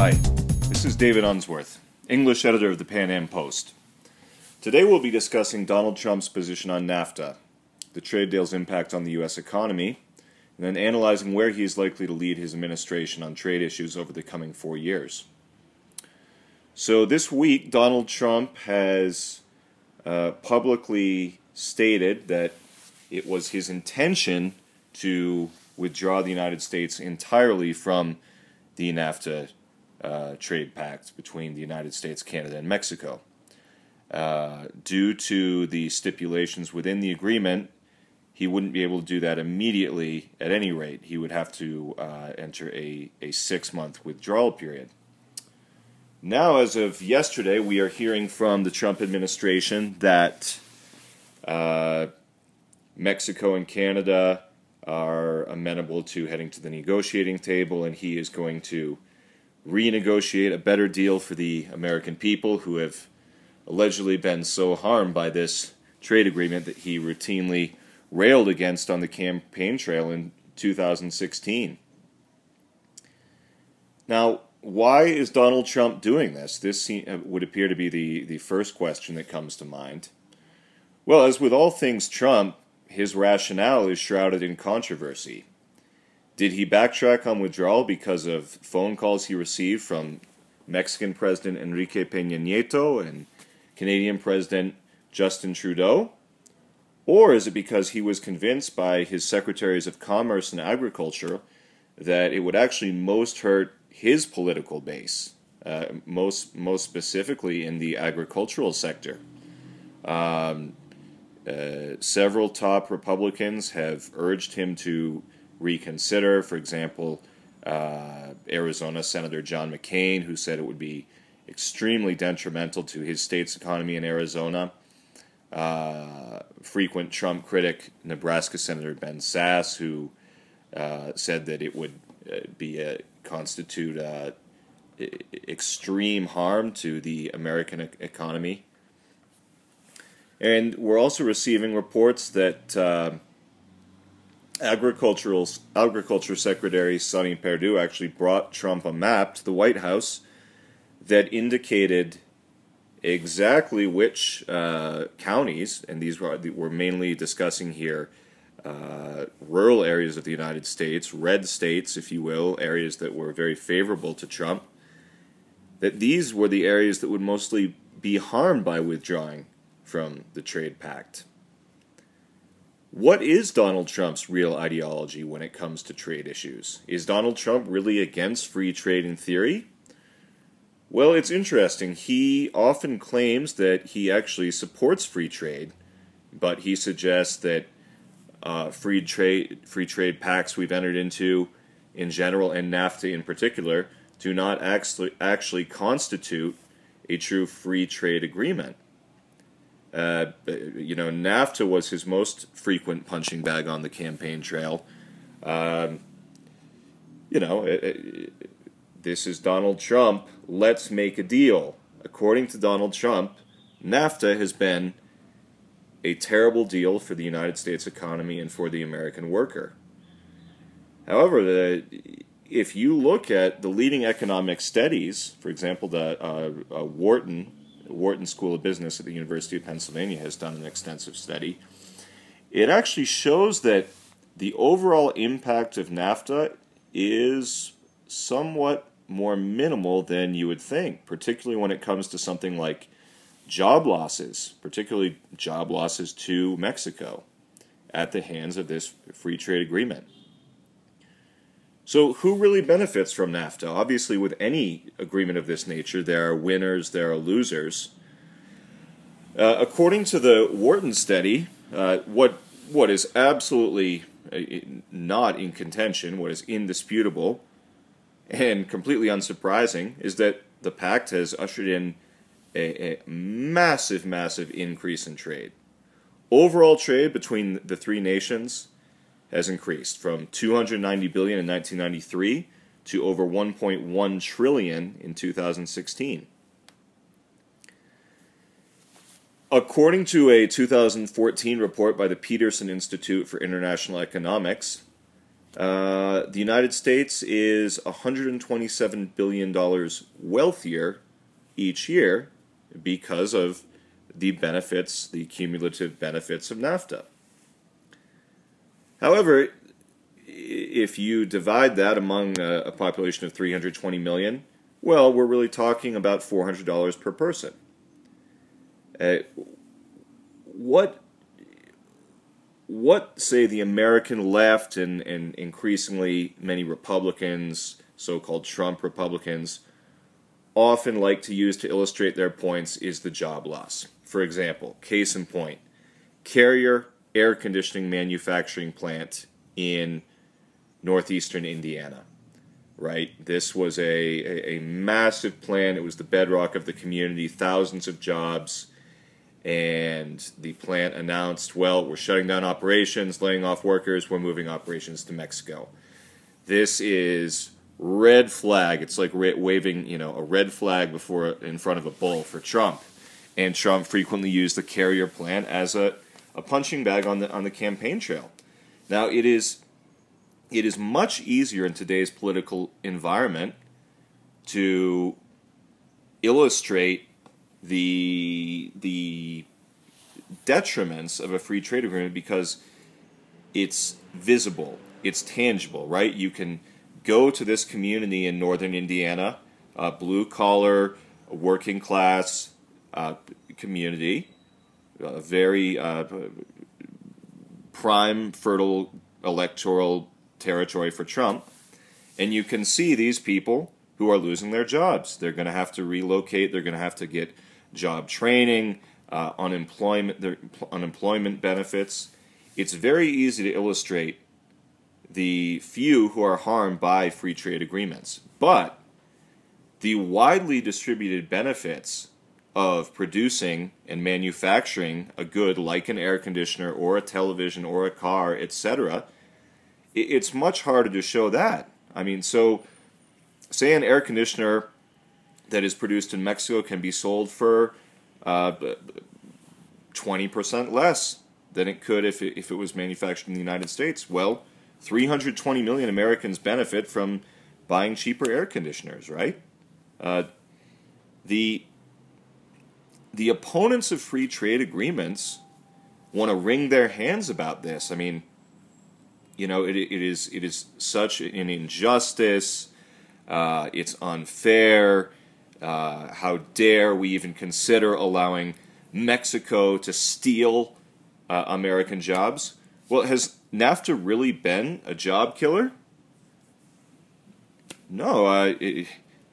Hi, this is David Unsworth, English editor of the Pan Am Post. Today we'll be discussing Donald Trump's position on NAFTA, the trade deal's impact on the U.S. economy, and then analyzing where he is likely to lead his administration on trade issues over the coming four years. So, this week, Donald Trump has uh, publicly stated that it was his intention to withdraw the United States entirely from the NAFTA uh, trade pact between the United States, Canada, and Mexico. Uh, due to the stipulations within the agreement, he wouldn't be able to do that immediately at any rate. He would have to uh, enter a, a six month withdrawal period. Now, as of yesterday, we are hearing from the Trump administration that uh, Mexico and Canada are amenable to heading to the negotiating table, and he is going to renegotiate a better deal for the American people who have allegedly been so harmed by this trade agreement that he routinely railed against on the campaign trail in 2016. Now, why is Donald Trump doing this? This uh, would appear to be the, the first question that comes to mind. Well, as with all things Trump, his rationale is shrouded in controversy. Did he backtrack on withdrawal because of phone calls he received from Mexican President Enrique Peña Nieto and Canadian President Justin Trudeau? Or is it because he was convinced by his secretaries of commerce and agriculture that it would actually most hurt his political base, uh, most most specifically in the agricultural sector? Um, uh, several top Republicans have urged him to reconsider. For example, uh, Arizona Senator John McCain, who said it would be extremely detrimental to his state's economy in Arizona. Uh, frequent Trump critic, Nebraska Senator Ben Sasse, who uh, said that it would uh, be a, constitute extreme harm to the American economy and we're also receiving reports that uh, agricultural agriculture secretary Sonny Perdue actually brought Trump a map to the White House that indicated exactly which uh, counties, and these were we're mainly discussing here. Uh, rural areas of the United States, red states, if you will, areas that were very favorable to Trump, that these were the areas that would mostly be harmed by withdrawing from the trade pact. What is Donald Trump's real ideology when it comes to trade issues? Is Donald Trump really against free trade in theory? Well, it's interesting. He often claims that he actually supports free trade, but he suggests that uh, free trade free trade pacts we've entered into in general and NAFTA in particular do not actually actually constitute a true free trade agreement. Uh, you know, NAFTA was his most frequent punching bag on the campaign trail. Um, you know, it, it, this is Donald Trump. Let's make a deal. According to Donald Trump, NAFTA has been a terrible deal for the United States economy and for the American worker. However, the, if you look at the leading economic studies, for example, the uh, uh, Wharton Wharton School of Business at the University of Pennsylvania has done an extensive study. It actually shows that the overall impact of NAFTA is somewhat more minimal than you would think, particularly when it comes to something like job losses, particularly job losses to Mexico at the hands of this free trade agreement. So, who really benefits from NAFTA? Obviously, with any agreement of this nature, there are winners, there are losers. Uh, according to the Wharton study, uh, what what is absolutely uh, not in contention, what is indisputable, and completely unsurprising, is that the pact has ushered in a, a massive, massive increase in trade. Overall trade between the three nations has increased from 290 billion in 1993 to over 1.1 trillion in 2016. According to a 2014 report by the Peterson Institute for International Economics, uh, the United States is 127 billion dollars wealthier each year because of the benefits, the cumulative benefits of NAFTA. However, if you divide that among a, population of 320 million, well, we're really talking about $400 per person. Uh, what what say the American left and, and increasingly many Republicans, so-called Trump Republicans, often like to use to illustrate their points is the job loss. For example, case in point, Carrier air conditioning manufacturing plant in northeastern Indiana. Right? This was a, a, a, massive plant. It was the bedrock of the community, thousands of jobs. And the plant announced, well, we're shutting down operations, laying off workers, we're moving operations to Mexico. This is red flag. It's like waving, you know, a red flag before in front of a bull for Trump. And Trump frequently used the carrier plant as a, a punching bag on the on the campaign trail. Now it is it is much easier in today's political environment to illustrate the the detriments of a free trade agreement because it's visible, it's tangible, right? You can go to this community in northern Indiana, a blue collar, working class uh, community, a very uh, prime, fertile electoral territory for Trump. And you can see these people who are losing their jobs. They're going to have to relocate, they're going to have to get job training, uh, unemployment, their unemployment benefits. It's very easy to illustrate the few who are harmed by free trade agreements. But the widely distributed benefits of producing and manufacturing a good like an air conditioner or a television or a car, etc., it's much harder to show that. I mean, so say an air conditioner that is produced in Mexico can be sold for uh, 20% less than it could if it, if it was manufactured in the United States. Well, 320 million Americans benefit from buying cheaper air conditioners, right? Uh, the the opponents of free trade agreements want to wring their hands about this. I mean, you know, it, it is it is such an injustice. Uh, it's unfair. Uh, how dare we even consider allowing Mexico to steal uh, American jobs? Well, has NAFTA really been a job killer? No, it,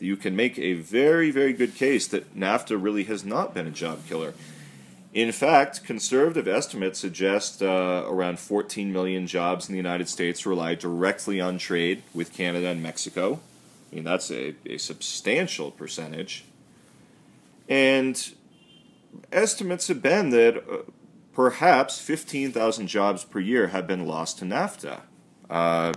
you can make a very, very good case that NAFTA really has not been a job killer. In fact, conservative estimates suggest uh, around 14 million jobs in the United States rely directly on trade with Canada and Mexico. I mean, that's a, a substantial percentage. And estimates have been that uh, perhaps 15,000 jobs per year have been lost to NAFTA. Uh,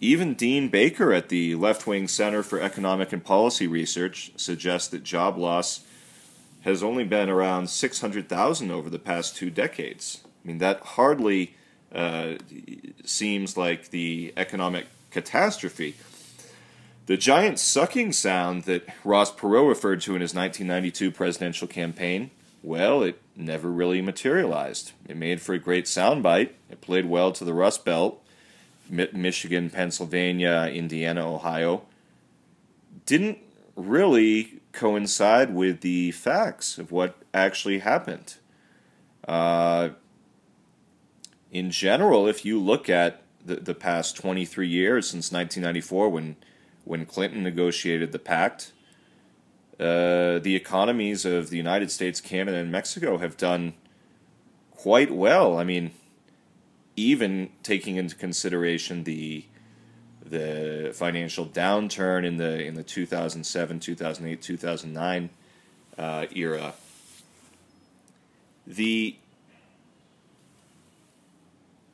even Dean Baker at the Left Wing Center for Economic and Policy Research suggests that job loss has only been around 600,000 over the past two decades. I mean, that hardly uh, seems like the economic catastrophe. The giant sucking sound that Ross Perot referred to in his 1992 presidential campaign well, it never really materialized. It made for a great soundbite. It played well to the Rust Belt, Michigan, Pennsylvania, Indiana, Ohio. Didn't really coincide with the facts of what actually happened. Uh, in general, if you look at the, the past 23 years since 1994, when when Clinton negotiated the pact, uh, the economies of the United States, Canada, and Mexico have done quite well. I mean, even taking into consideration the the financial downturn in the in the 2007, 2008, 2009 uh, era, the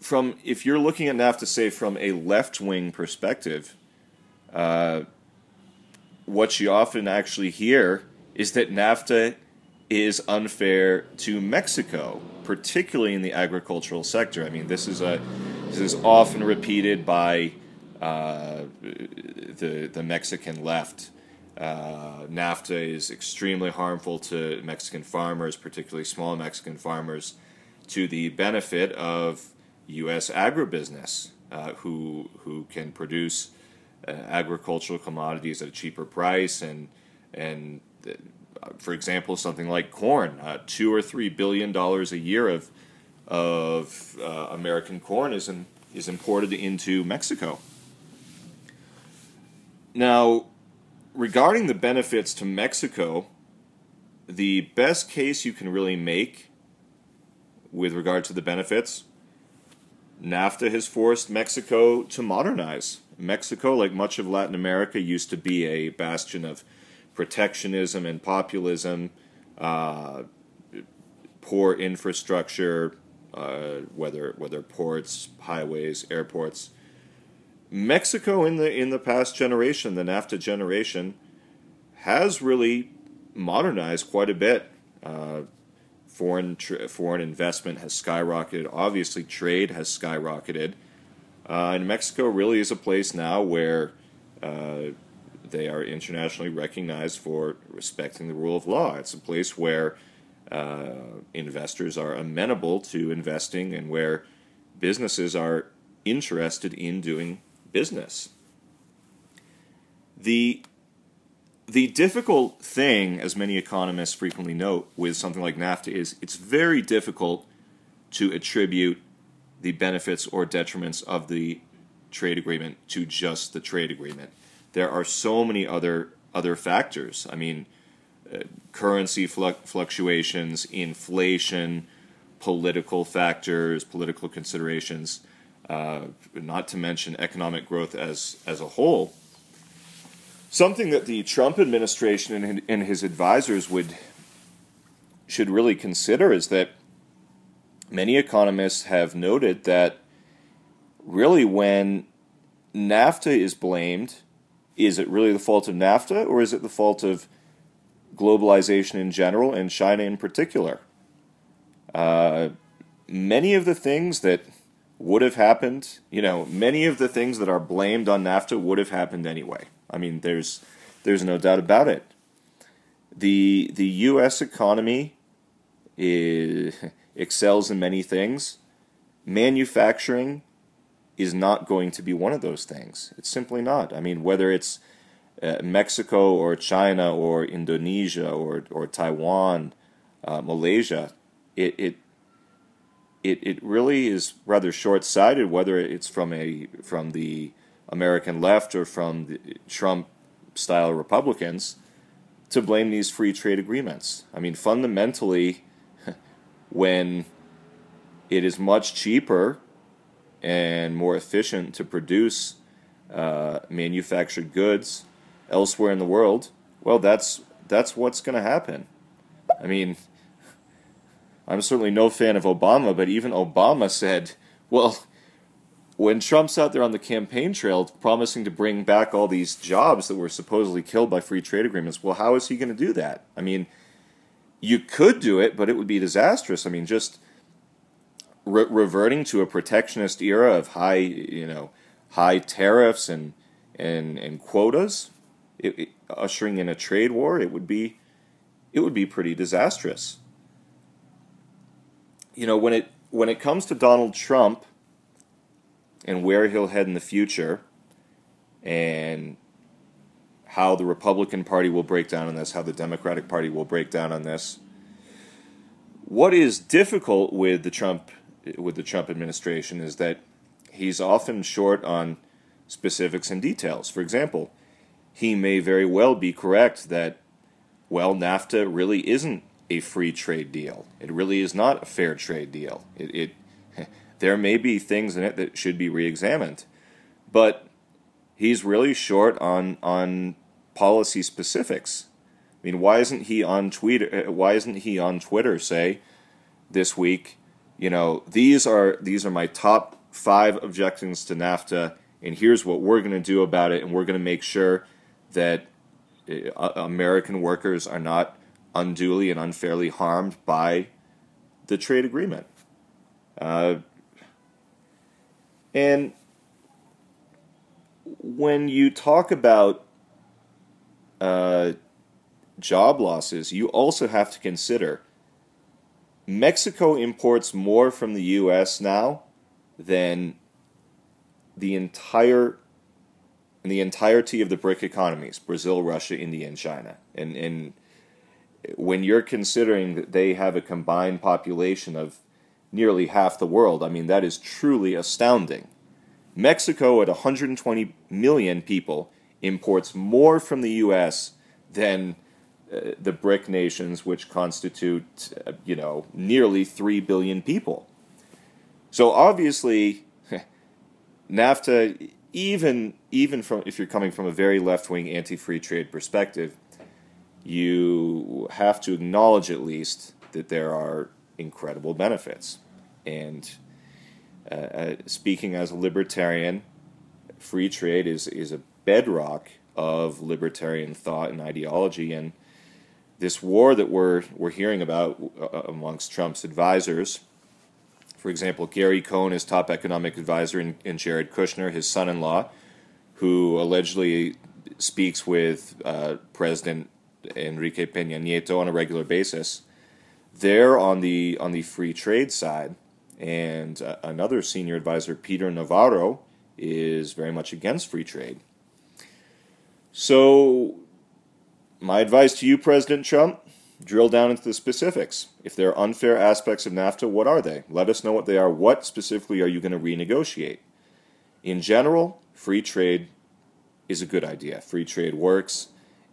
from if you're looking at NAFTA, say from a left wing perspective, uh, what you often actually hear is that NAFTA is unfair to Mexico, particularly in the agricultural sector. I mean, this is a This is often repeated by uh, the the Mexican left. Uh, NAFTA is extremely harmful to Mexican farmers, particularly small Mexican farmers, to the benefit of U.S. agribusiness, uh, who who can produce uh, agricultural commodities at a cheaper price, and and for example, something like corn, uh, two or three billion dollars a year of of uh, American corn is in, is imported into Mexico. Now, regarding the benefits to Mexico, the best case you can really make with regard to the benefits, NAFTA has forced Mexico to modernize. Mexico, like much of Latin America, used to be a bastion of protectionism and populism, uh, poor infrastructure, uh, whether whether ports, highways, airports. Mexico in the in the past generation, the NAFTA generation, has really modernized quite a bit. Uh, foreign foreign investment has skyrocketed. Obviously, trade has skyrocketed, uh, and Mexico really is a place now where uh, they are internationally recognized for respecting the rule of law. It's a place where uh, investors are amenable to investing and where businesses are interested in doing business. The the difficult thing, as many economists frequently note, with something like NAFTA is it's very difficult to attribute the benefits or detriments of the trade agreement to just the trade agreement. There are so many other other factors. I mean, uh, currency fluctuations, inflation, political factors, political considerations, uh, not to mention economic growth as as a whole something that the Trump administration and, his advisors would should really consider is that many economists have noted that really when NAFTA is blamed, is it really the fault of NAFTA or is it the fault of globalization in general and China in particular? Uh, many of the things that would have happened, you know, many of the things that are blamed on NAFTA would have happened anyway. I mean, there's there's no doubt about it. The the U.S. economy is, excels in many things. Manufacturing is not going to be one of those things. It's simply not. I mean, whether it's uh, Mexico or China or Indonesia or or Taiwan, uh, Malaysia, it, it it it really is rather short sighted. Whether it's from a from the American left or from the Trump style Republicans to blame these free trade agreements. I mean, fundamentally, when it is much cheaper and more efficient to produce uh, manufactured goods elsewhere in the world, well, that's that's what's going to happen. I mean, I'm certainly no fan of Obama, but even Obama said, well, when Trump's out there on the campaign trail promising to bring back all these jobs that were supposedly killed by free trade agreements, well, how is he going to do that? I mean, you could do it, but it would be disastrous. I mean, just re- reverting to a protectionist era of high, you know, high tariffs and and and quotas, it, it, ushering in a trade war, it would be it would be pretty disastrous. You know, when it when it comes to Donald Trump and where he'll head in the future and how the Republican Party will break down on this, how the Democratic Party will break down on this. What is difficult with the Trump with the Trump administration is that he's often short on specifics and details. For example, he may very well be correct that well, NAFTA really isn't a free trade deal. It really is not a fair trade deal. It, it there may be things in it that should be re-examined, but he's really short on on policy specifics. I mean, why isn't he on Twitter? Uh, why isn't he on Twitter? Say this week, you know, these are these are my top five objections to NAFTA, and here's what we're going to do about it, and we're going to make sure that uh, American workers are not unduly and unfairly harmed by the trade agreement. Uh, And when you talk about uh, job losses, you also have to consider Mexico imports more from the U.S. now than the entire the entirety of the BRIC economies Brazil, Russia, India, and China. And, and when you're considering that they have a combined population of nearly half the world, I mean, that is truly astounding. Mexico, at 120 million people, imports more from the U.S. than uh, the BRIC nations, which constitute, uh, you know, nearly 3 billion people. So obviously, NAFTA, even even from if you're coming from a very left wing anti free trade perspective, you have to acknowledge at least that there are incredible benefits. And uh, uh, speaking as a libertarian, free trade is is a bedrock of libertarian thought and ideology, and this war that we're we're hearing about uh, amongst Trump's advisors. For example, Gary Cohn, his top economic advisor, and, and Jared Kushner, his son-in-law, who allegedly speaks with uh, President Enrique Peña Nieto on a regular basis. They're on the on the free trade side, and uh, another senior advisor, Peter Navarro, is very much against free trade. So, my advice to you, President Trump, drill down into the specifics. If there are unfair aspects of NAFTA, what are they? Let us know what they are. What specifically are you going to renegotiate? In general, free trade is a good idea. Free trade works,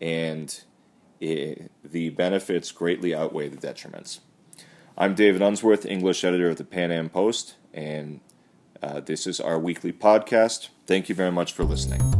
and it, the benefits greatly outweigh the detriments. I'm David Unsworth, English editor of the Pan Am Post, and uh, this is our weekly podcast. Thank you very much for listening.